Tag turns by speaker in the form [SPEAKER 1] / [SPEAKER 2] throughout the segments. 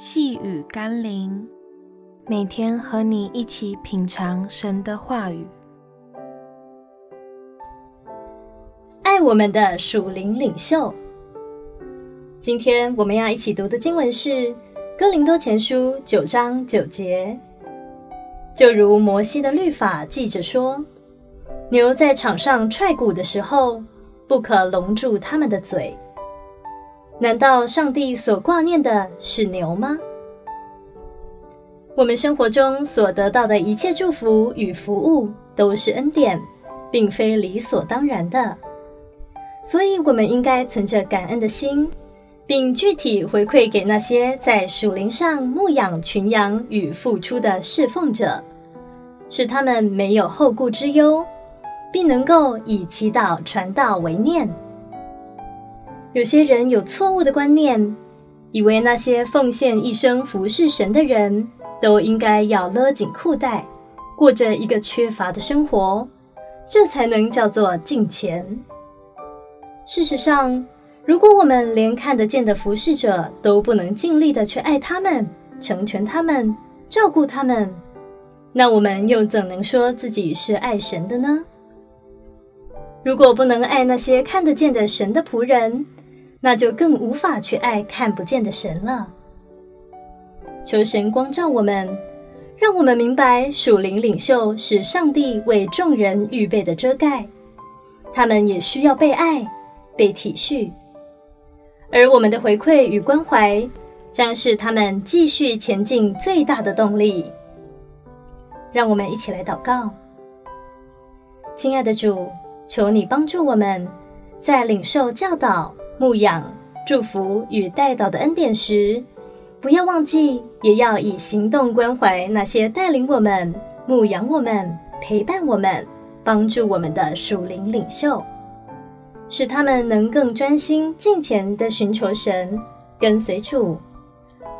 [SPEAKER 1] 细雨甘霖，每天和你一起品尝神的话语，
[SPEAKER 2] 爱我们的属灵领袖。今天我们要一起读的经文是《哥林多前书》九章九节。就如摩西的律法记着说，牛在场上踹鼓的时候，不可笼住他们的嘴。难道上帝所挂念的是牛吗？我们生活中所得到的一切祝福与服务都是恩典，并非理所当然的。所以，我们应该存着感恩的心，并具体回馈给那些在属灵上牧养群羊与付出的侍奉者，使他们没有后顾之忧，并能够以祈祷传道为念。有些人有错误的观念，以为那些奉献一生服侍神的人都应该要勒紧裤带，过着一个缺乏的生活，这才能叫做敬虔。事实上，如果我们连看得见的服侍者都不能尽力的去爱他们、成全他们、照顾他们，那我们又怎能说自己是爱神的呢？如果不能爱那些看得见的神的仆人，那就更无法去爱看不见的神了。求神光照我们，让我们明白属灵领袖是上帝为众人预备的遮盖，他们也需要被爱、被体恤，而我们的回馈与关怀将是他们继续前进最大的动力。让我们一起来祷告，亲爱的主，求你帮助我们在领受教导。牧养、祝福与带导的恩典时，不要忘记，也要以行动关怀那些带领我们、牧养我们、陪伴我们、帮助我们的属灵领袖，使他们能更专心、敬虔地寻求神，跟随主，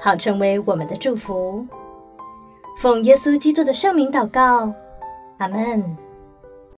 [SPEAKER 2] 好成为我们的祝福。奉耶稣基督的圣名祷告，阿门。